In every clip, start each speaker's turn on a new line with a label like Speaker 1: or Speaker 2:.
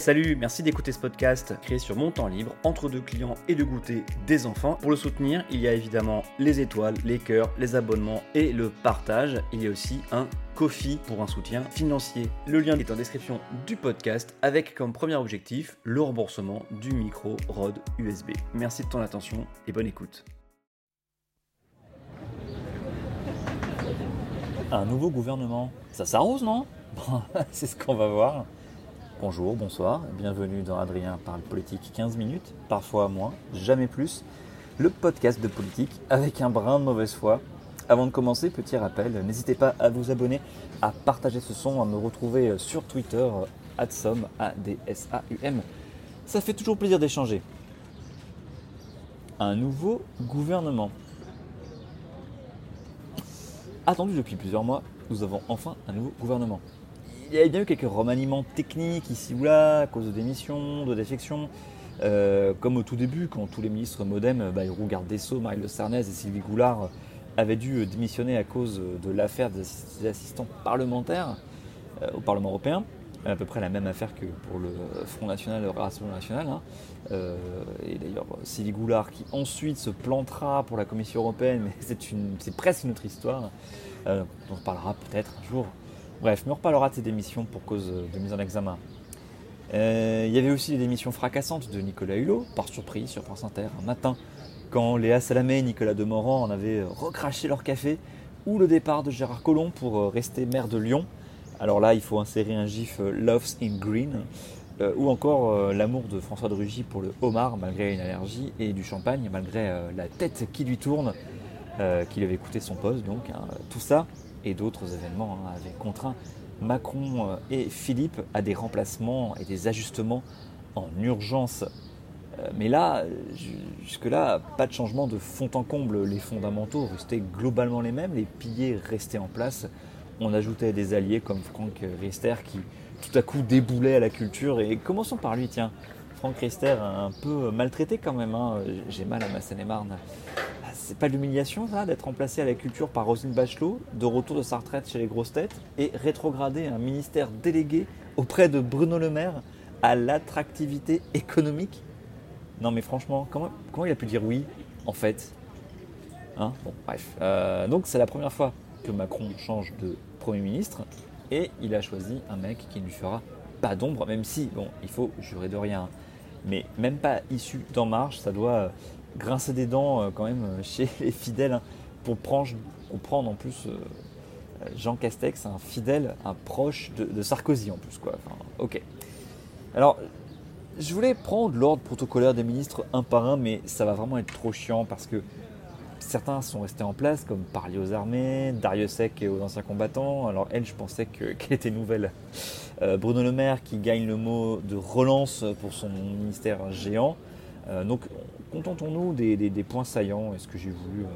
Speaker 1: Salut, merci d'écouter ce podcast créé sur mon temps libre, entre deux clients et de goûter des enfants. Pour le soutenir, il y a évidemment les étoiles, les cœurs, les abonnements et le partage. Il y a aussi un Kofi pour un soutien financier. Le lien est en description du podcast avec comme premier objectif le remboursement du micro Rode USB. Merci de ton attention et bonne écoute. Un nouveau gouvernement, ça s'arrose non? C'est ce qu'on va voir. Bonjour, bonsoir, bienvenue dans Adrien parle politique 15 minutes, parfois moins, jamais plus. Le podcast de politique avec un brin de mauvaise foi. Avant de commencer, petit rappel, n'hésitez pas à vous abonner, à partager ce son, à me retrouver sur Twitter, adsum, A-D-S-A-U-M. Ça fait toujours plaisir d'échanger. Un nouveau gouvernement. Attendu depuis plusieurs mois, nous avons enfin un nouveau gouvernement il y a bien eu quelques remaniements techniques ici ou là, à cause de démissions, de défections. Euh, comme au tout début, quand tous les ministres modem, Bayrou, Garde des Sceaux, Marie Le Sarnez et Sylvie Goulard avaient dû démissionner à cause de l'affaire des assistants parlementaires euh, au Parlement européen. À peu près la même affaire que pour le Front National, le Rassemblement National. Hein. Euh, et d'ailleurs, Sylvie Goulard qui ensuite se plantera pour la Commission européenne, mais c'est presque une autre histoire. dont on parlera peut-être un jour Bref, mais on reparlera de ces démissions pour cause de mise en examen. Euh, il y avait aussi les démissions fracassantes de Nicolas Hulot, par surprise sur France Inter, un matin, quand Léa Salamé et Nicolas Demorand en avaient recraché leur café, ou le départ de Gérard Collomb pour euh, rester maire de Lyon. Alors là, il faut insérer un gif euh, Loves in Green, ou encore l'amour de François de Rugy pour le homard, malgré une allergie, et du champagne, malgré la tête qui lui tourne, qui lui avait coûté son poste. Donc, hein. tout ça, et d'autres événements hein, avaient contraint Macron euh, et Philippe à des remplacements et des ajustements en urgence. Euh, mais là, jusque-là, pas de changement de fond en comble. Les fondamentaux restaient globalement les mêmes, les piliers restaient en place. On ajoutait des alliés comme Franck Riester qui tout à coup déboulait à la culture. Et commençons par lui, tiens. Franck Riester, un peu maltraité quand même. Hein. J'ai mal à ma Seine-et-Marne c'est pas l'humiliation ça d'être remplacé à la culture par Roselyne Bachelot, de retour de sa retraite chez les grosses têtes et rétrogradé un ministère délégué auprès de Bruno Le Maire à l'attractivité économique. Non mais franchement, comment, comment il a pu dire oui en fait? Hein? Bon bref. Euh, donc c'est la première fois que Macron change de Premier ministre et il a choisi un mec qui ne lui fera pas d'ombre, même si, bon, il faut jurer de rien, mais même pas issu d'En Marche, ça doit grincer des dents euh, quand même euh, chez les fidèles hein, pour prendre, en plus euh, Jean Castex, un fidèle, un proche de, Sarkozy en plus. Quoi. ok. Alors, je voulais prendre l'ordre protocolaire des ministres un par un, mais ça va vraiment être trop chiant parce que certains sont restés en place, comme parler aux armées, Dariussec et aux anciens combattants. Alors elle, je pensais qu'elle était nouvelle. Bruno Le Maire qui gagne le mot de relance pour son ministère géant. donc contentons-nous des, points saillants et ce que j'ai voulu euh,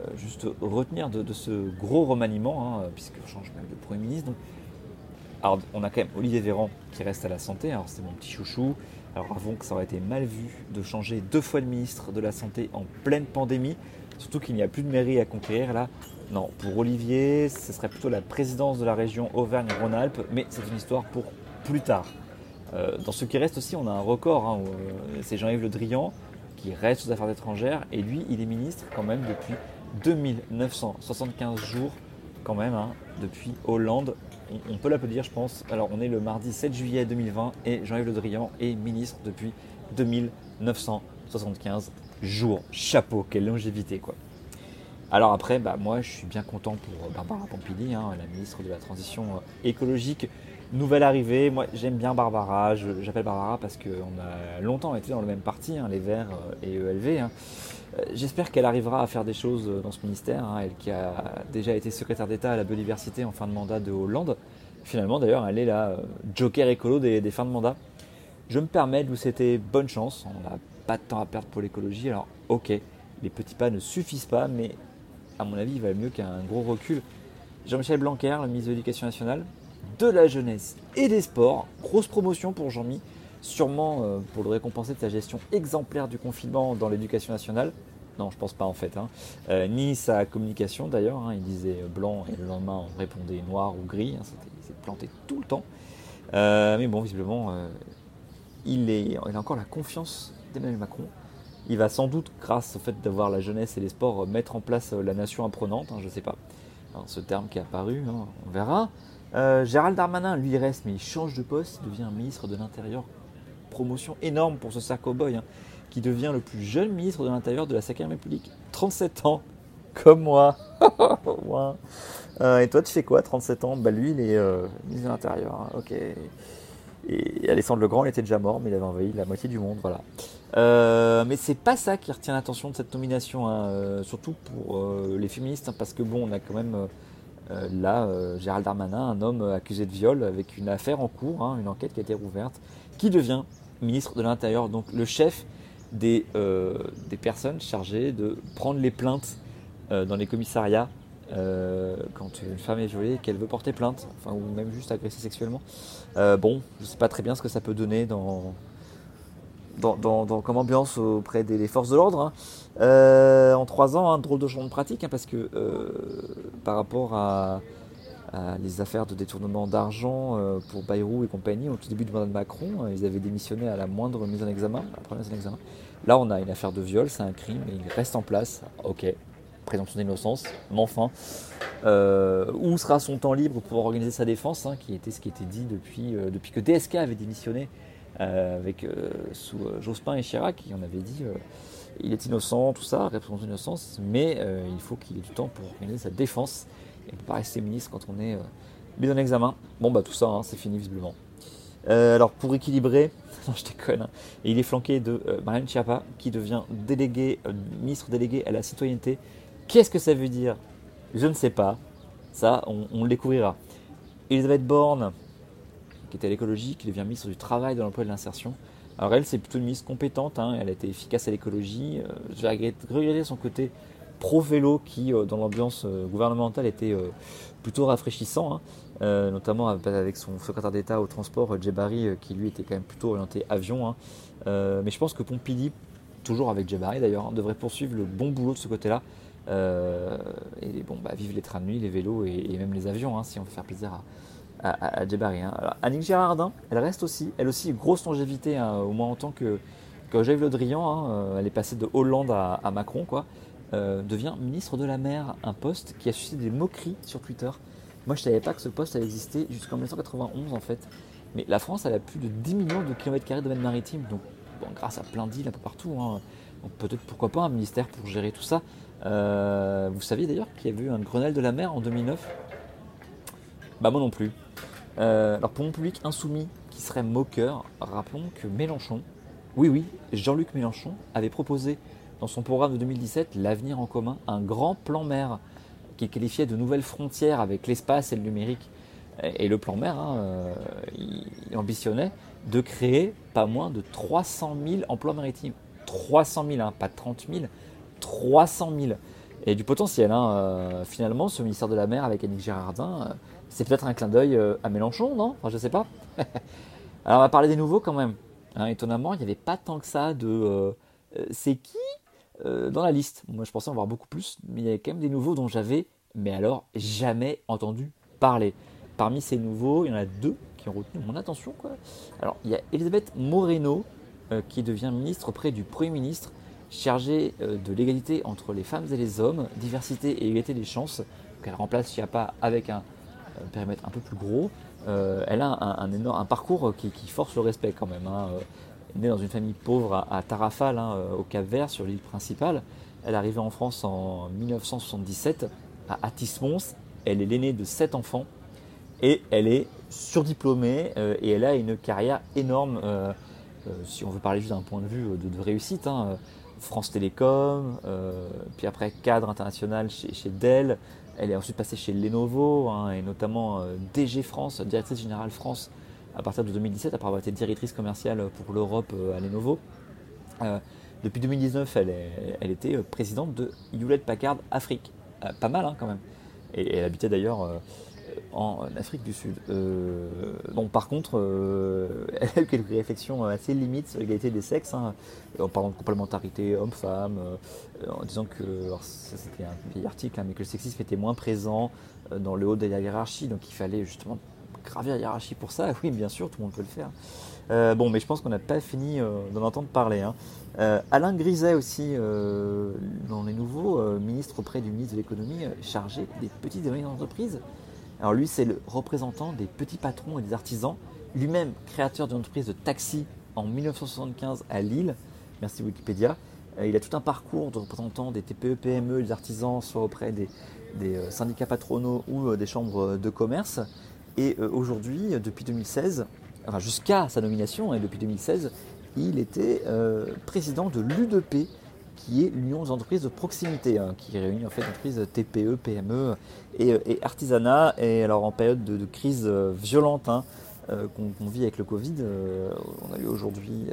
Speaker 1: euh, juste retenir de, ce gros remaniement, hein, puisque change même de Premier ministre. alors, on a quand même Olivier Véran qui reste à la santé, alors c'est mon petit chouchou. Alors avant que ça aurait été mal vu de changer deux fois de ministre de la Santé en pleine pandémie, surtout qu'il n'y a plus de mairie à conquérir là. Non, pour Olivier, ce serait plutôt la présidence de la région Auvergne-Rhône-Alpes, mais c'est une histoire pour plus tard. Euh, dans ce qui reste aussi, on a un record, hein, c'est Jean-Yves Le Drian, reste aux affaires étrangères. Et lui, il est ministre quand même depuis 2975 jours, quand même, hein, depuis Hollande. On, peut l'applaudir, je pense. Alors, on est le mardi 7 juillet 2020 et Jean-Yves Le Drian est ministre depuis 2975 jours. Chapeau, quelle longévité, quoi. Alors après, bah, moi je suis bien content pour Barbara Pompili, hein, la ministre de la Transition euh, écologique, Nouvelle arrivée, moi j'aime bien Barbara, j'appelle Barbara parce qu'on a longtemps été dans le même parti, hein, les Verts euh, et ELV. Hein. Euh, j'espère qu'elle arrivera à faire des choses dans ce ministère, hein, elle qui a déjà été secrétaire d'État à la biodiversité en fin de mandat de Hollande. Finalement d'ailleurs elle est la euh, joker écolo des, fins de mandat. Je me permets de vous souhaiter bonne chance, on n'a pas de temps à perdre pour l'écologie, alors ok, les petits pas ne suffisent pas, mais à mon avis il va mieux qu'un gros recul. Jean-Michel Blanquer, le ministre de l'Éducation nationale, de la jeunesse et des sports. Grosse promotion pour Jean-Mi, sûrement euh, pour le récompenser de sa gestion exemplaire du confinement dans l'éducation nationale. Non, je pense pas en fait. Hein. Euh, ni sa communication d'ailleurs. Hein. il disait blanc et le lendemain on répondait noir ou gris. Hein. C'était planté tout le temps. Euh, mais bon, visiblement, il, a encore la confiance d'Emmanuel Macron. Il va sans doute, grâce au fait d'avoir la jeunesse et les sports, mettre en place la nation apprenante, hein, je ne sais pas. ce terme qui est apparu, on verra. Gérald Darmanin, lui, il reste, mais il change de poste, il devient ministre de l'Intérieur. Promotion énorme pour ce Sarko Boy, hein, qui devient le plus jeune ministre de l'Intérieur de la 5 République. 37 ans, comme moi. et toi, tu fais quoi, 37 ans? Bah lui, il est ministre de l'Intérieur. ok. Et Alexandre Legrand, il était déjà mort, mais il avait envahi la moitié du monde, voilà. Euh, mais c'est pas ça qui retient l'attention de cette nomination, hein, euh, surtout pour euh, les féministes, hein, parce que bon, on a quand même euh, là Gérald Darmanin, un homme accusé de viol avec une affaire en cours, hein, une enquête qui a été rouverte, qui devient ministre de l'Intérieur, donc le chef des, des personnes chargées de prendre les plaintes dans les commissariats euh, quand une femme est violée et qu'elle veut porter plainte, ou même juste agresser sexuellement. Euh, bon, je ne sais pas très bien ce que ça peut donner dans, comme ambiance auprès des, forces de l'ordre. Hein. Euh, en trois ans, un drôle de champ de pratique, hein, parce que par rapport à, les affaires de détournement d'argent pour Bayrou et compagnie, au tout début du mandat de Macron, ils avaient démissionné à la moindre mise en examen, la première mise en examen. Là, on a une affaire de viol, c'est un crime, et il reste en place. Ok, présomption d'innocence, mais enfin, euh, où sera son temps libre pour organiser sa défense, hein, qui était ce qui était dit depuis, euh, depuis que DSK avait démissionné euh, avec, sous Jospin et Chirac, qui en avait dit il est innocent, tout ça, présomption d'innocence, mais il faut qu'il ait du temps pour organiser sa défense, et ne pas rester ministre quand on est mis en examen. Bon, bah tout ça, hein, c'est fini visiblement. alors pour équilibrer, non je déconne, hein, il est flanqué de Marianne Chiappa qui devient délégué, ministre délégué à la citoyenneté Qu'est-ce que ça veut dire? Je ne sais pas. Ça, on, le découvrira. Elisabeth Borne, qui était à l'écologie, qui devient ministre du Travail, de l'Emploi et de l'Insertion. Alors elle, c'est plutôt une ministre compétente, hein. elle a été efficace à l'écologie. Euh, je vais regretter son côté pro-vélo qui, euh, dans l'ambiance euh, gouvernementale, était plutôt rafraîchissant, hein. notamment avec son secrétaire d'État au transport, Djebari, qui lui était quand même plutôt orienté avion. Hein. mais je pense que Pompili, toujours avec Djebari d'ailleurs, devrait poursuivre le bon boulot de ce côté-là. Euh, et bon, bah, vive les trains de nuit, les vélos et, même les avions, si on veut faire plaisir à, à, Djebari. Hein. Annick Girardin, elle reste aussi, elle aussi, grosse longévité, hein, au moins en tant que, que Le Drian. Euh, elle est passée de Hollande à, Macron, quoi. Euh, devient ministre de la mer, un poste qui a suscité des moqueries sur Twitter. Moi, je ne savais pas que ce poste avait existé jusqu'en 1991, en fait. Mais la France, elle a plus de 10 millions de kilomètres carrés de domaine maritime, donc grâce à plein d'îles un peu partout. Donc peut-être pourquoi pas un ministère pour gérer tout ça. Euh, vous saviez d'ailleurs qu'il y avait eu un Grenelle de la mer en 2009 Bah moi non plus. Euh, alors pour mon public insoumis qui serait moqueur, rappelons que Mélenchon, oui oui, Jean-Luc Mélenchon avait proposé dans son programme de 2017 L'avenir en commun, un grand plan mer qui qualifiait de nouvelles frontières avec l'espace et le numérique. Et le plan mer, hein, euh, il ambitionnait de créer pas moins de 300 000 emplois maritimes. 300 000, hein, pas 30 000, 300 000. Et du potentiel, hein, euh, finalement, ce ministère de la Mer avec Annick Girardin, c'est peut-être un clin d'œil euh, à Mélenchon, non? Je sais pas. Alors, on va parler des nouveaux quand même. Hein, étonnamment, il n'y avait pas tant que ça de c'est qui dans la liste? Moi, je pensais en voir beaucoup plus, mais il y avait quand même des nouveaux dont j'avais, mais alors, jamais entendu parler. Parmi ces nouveaux, il y en a deux qui ont retenu mon attention. Quoi. Alors, il y a Elisabeth Moreno, qui devient ministre auprès du Premier ministre chargée euh, de l'égalité entre les femmes et les hommes, diversité et égalité des chances. elle remplace Chiappa avec un euh, périmètre un peu plus gros. Euh, elle a un, énorme, un parcours qui, force le respect quand même. Hein. Née dans une famille pauvre à, Tarrafal, hein, au Cap Vert, sur l'île principale. Elle est arrivée en France en 1977 à Atis-Mons. Elle est l'aînée de sept enfants et elle est surdiplômée et elle a une carrière énorme. si on veut parler juste d'un point de vue de, réussite, hein, France Télécom, euh, puis après cadre international chez, Dell. Elle est ensuite passée chez Lenovo hein, et notamment euh, DG France, directrice générale France, à partir de 2017, après avoir été directrice commerciale pour l'Europe euh, à Lenovo. depuis 2019, elle, elle était présidente de Hewlett Packard Afrique. pas mal hein, quand même. Et, elle habitait d'ailleurs en Afrique du Sud. Euh, par contre, euh, elle a eu quelques réflexions assez limites sur l'égalité des sexes, hein, en parlant de complémentarité homme-femme, euh, en disant que, ça c'était un vieil article, hein, mais que le sexisme était moins présent dans le haut de la hiérarchie, donc il fallait justement gravir la hiérarchie pour ça, oui, bien sûr, tout le monde peut le faire. Bon, mais je pense qu'on n'a pas fini d'en entendre parler. Hein. Alain Griset aussi, dans les nouveaux ministres auprès du ministre de l'économie, chargé des petites et moyennes entreprises. Alors lui, c'est le représentant des petits patrons et des artisans, lui-même créateur d'une entreprise de taxi en 1975 à Lille. Merci Wikipédia. il a tout un parcours de représentant des TPE, PME, des artisans, soit auprès des, syndicats patronaux ou des chambres de commerce. Et aujourd'hui, depuis 2016, enfin jusqu'à sa nomination, et depuis 2016, il était euh, président de l'UDP, qui est l'Union des entreprises de proximité, hein, qui réunit en fait entreprises TPE, PME et, euh, artisanat. Et alors en période de, crise euh, violente hein, qu'on vit avec le Covid, on a eu aujourd'hui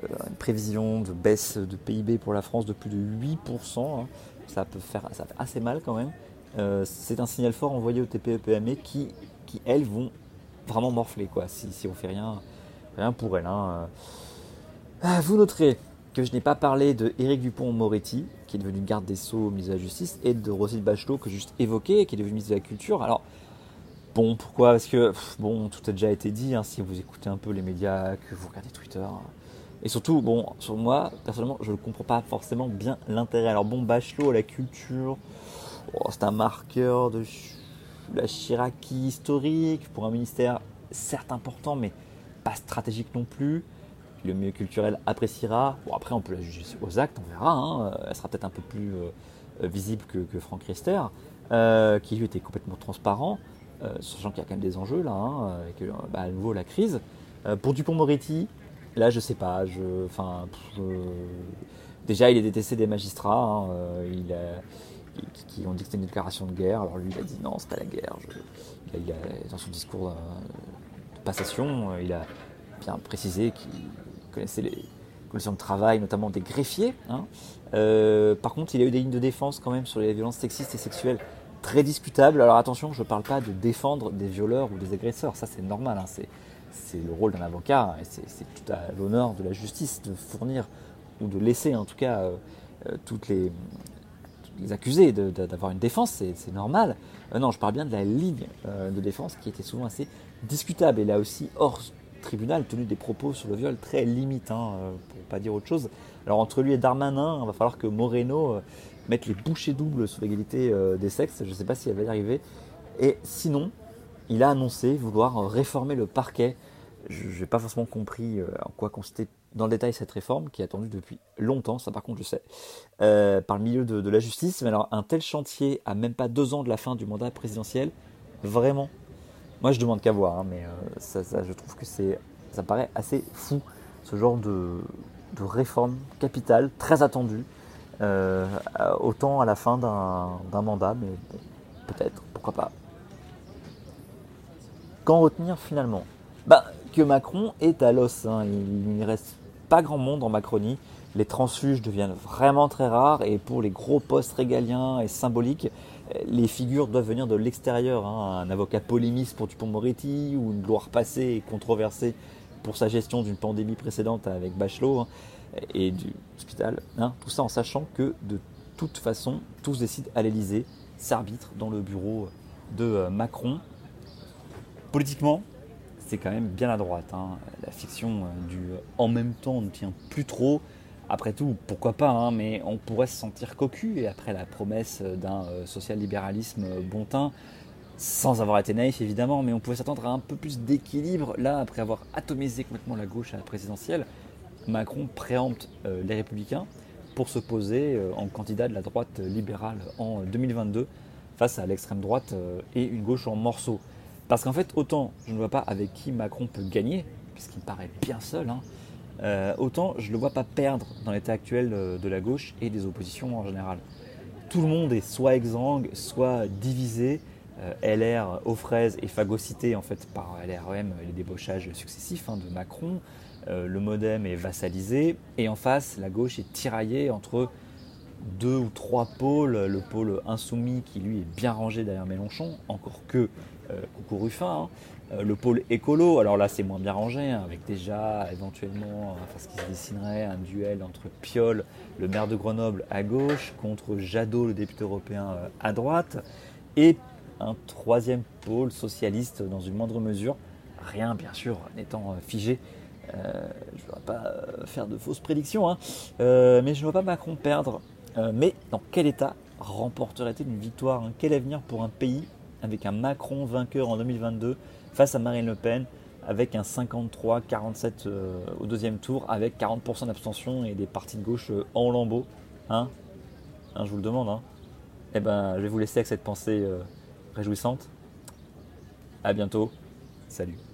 Speaker 1: une prévision de baisse de PIB pour la France de plus de 8%. Hein. Ça peut faire ça fait assez mal quand même. C'est un signal fort envoyé aux TPE, PME qui, qui elles vont vraiment morflé quoi, si, si on fait rien, rien pour elle. Ah, vous noterez que je n'ai pas parlé de Éric Dupont-Moretti, qui est devenu garde des Sceaux, ministre de la Justice, et de Roselyne Bachelot, que j'ai juste évoqué, qui est devenu ministre de la Culture. Alors, bon, pourquoi? Parce que, bon, tout a déjà été dit, hein, si vous écoutez un peu les médias, que vous regardez Twitter. Et surtout, bon, sur moi, personnellement, je ne comprends pas forcément bien l'intérêt. Alors, bon, Bachelot, la culture, oh, c'est un marqueur de la chiraki historique, pour un ministère certes important, mais pas stratégique non plus. Le milieu culturel appréciera. Bon, après, on peut la juger aux actes, on verra. Hein. Elle sera peut-être un peu plus euh, visible que, Franck Riester, euh, qui lui était complètement transparent, euh, sachant qu'il y a quand même des enjeux là, hein, avec à nouveau la crise. pour Dupont-Moretti, là, je sais pas. Déjà, il est détesté des magistrats. Hein, qui, ont dit que c'était une déclaration de guerre. Alors lui, il a dit non, c'est pas la guerre. dans son discours de, passation, euh, il a bien précisé qu'il connaissait les conditions de travail, notamment des greffiers. Hein. Euh, par contre, il a eu des lignes de défense quand même sur les violences sexistes et sexuelles très discutables. Alors attention, je ne parle pas de défendre des violeurs ou des agresseurs, ça c'est normal, hein. c'est le rôle d'un avocat et c'est tout à l'honneur de la justice de fournir ou de laisser en tout cas euh, toutes les, accuser d'avoir une défense, c'est normal. Euh, non, je parle bien de la ligne euh, de défense qui était souvent assez discutable. Et là aussi, hors tribunal, tenu des propos sur le viol très limitants, euh, pour ne pas dire autre chose. Alors entre lui et Darmanin, il va falloir que Moreno mette les bouchées doubles sur l'égalité des sexes. Je ne sais pas si elle va y arriver. Et sinon, il a annoncé vouloir réformer le parquet. Je n'ai pas forcément compris en quoi consistait dans le détail cette réforme qui est attendue depuis longtemps, ça par contre je sais, euh, par le milieu de, la justice. Mais alors un tel chantier à même pas deux ans de la fin du mandat présidentiel, vraiment, moi je demande qu'à voir, hein, mais euh, ça, je trouve que c'est, ça paraît assez fou ce genre de, réforme capitale très attendue, euh, autant à la fin d'un mandat, mais peut-être, pourquoi pas. Qu'en retenir finalement? Bah, que Macron est à l'os. Hein. Il ne reste pas grand monde en Macronie. Les transfuges deviennent vraiment très rares et pour les gros postes régaliens et symboliques, les figures doivent venir de l'extérieur. Hein. Un avocat polémiste pour Dupont-Moretti ou une gloire passée et controversée pour sa gestion d'une pandémie précédente avec Bachelot hein, et du hospital. Hein. Tout ça en sachant que de toute façon, tous décident à l'Elysée, s'arbitrent dans le bureau de euh, Macron. Politiquement, c'est quand même bien à droite. La fiction euh, du en même temps ne tient plus trop. Après tout, pourquoi pas, hein, mais on pourrait se sentir cocu et après la promesse d'un euh, social-libéralisme bon teint, sans avoir été naïf évidemment, mais on pouvait s'attendre à un peu plus d'équilibre. Là, après avoir atomisé complètement la gauche à la présidentielle, Macron préempte euh, les républicains pour se poser en candidat de la droite libérale en 2022 face à l'extrême droite et une gauche en morceaux. Parce qu'en fait, autant je ne vois pas avec qui Macron peut gagner, puisqu'il paraît bien seul, hein, euh, autant je ne le vois pas perdre dans l'état actuel euh, de la gauche et des oppositions en général. Tout le monde est soit exsangue, soit divisé. Euh, LR aux fraises et phagocyté en fait par LREM les débauchages successifs hein, de Macron. le modem est vassalisé et en face la gauche est tiraillée entre deux ou trois pôles. Le pôle insoumis qui lui est bien rangé derrière Mélenchon, encore que coucou Ruffin, hein. euh, le pôle écolo, alors là c'est moins bien rangé, hein, avec déjà éventuellement, enfin, ce qui se dessinerait, un duel entre Piolle, le maire de Grenoble à gauche, contre Jadot, le député européen euh, à droite, et un troisième pôle socialiste dans une moindre mesure. Rien, bien sûr, n'étant figé. je ne vais pas faire de fausses prédictions, hein. mais je ne vois pas Macron perdre. mais dans quel état remporterait-il une victoire Quel avenir pour un pays avec un Macron vainqueur en 2022 face à Marine Le Pen avec un 53-47 euh, au deuxième tour, avec 40% d'abstention et des partis de gauche euh, en lambeaux. Hein, hein, je vous le demande. Hein. Eh ben, je vais vous laisser avec cette pensée euh, réjouissante. À bientôt. Salut.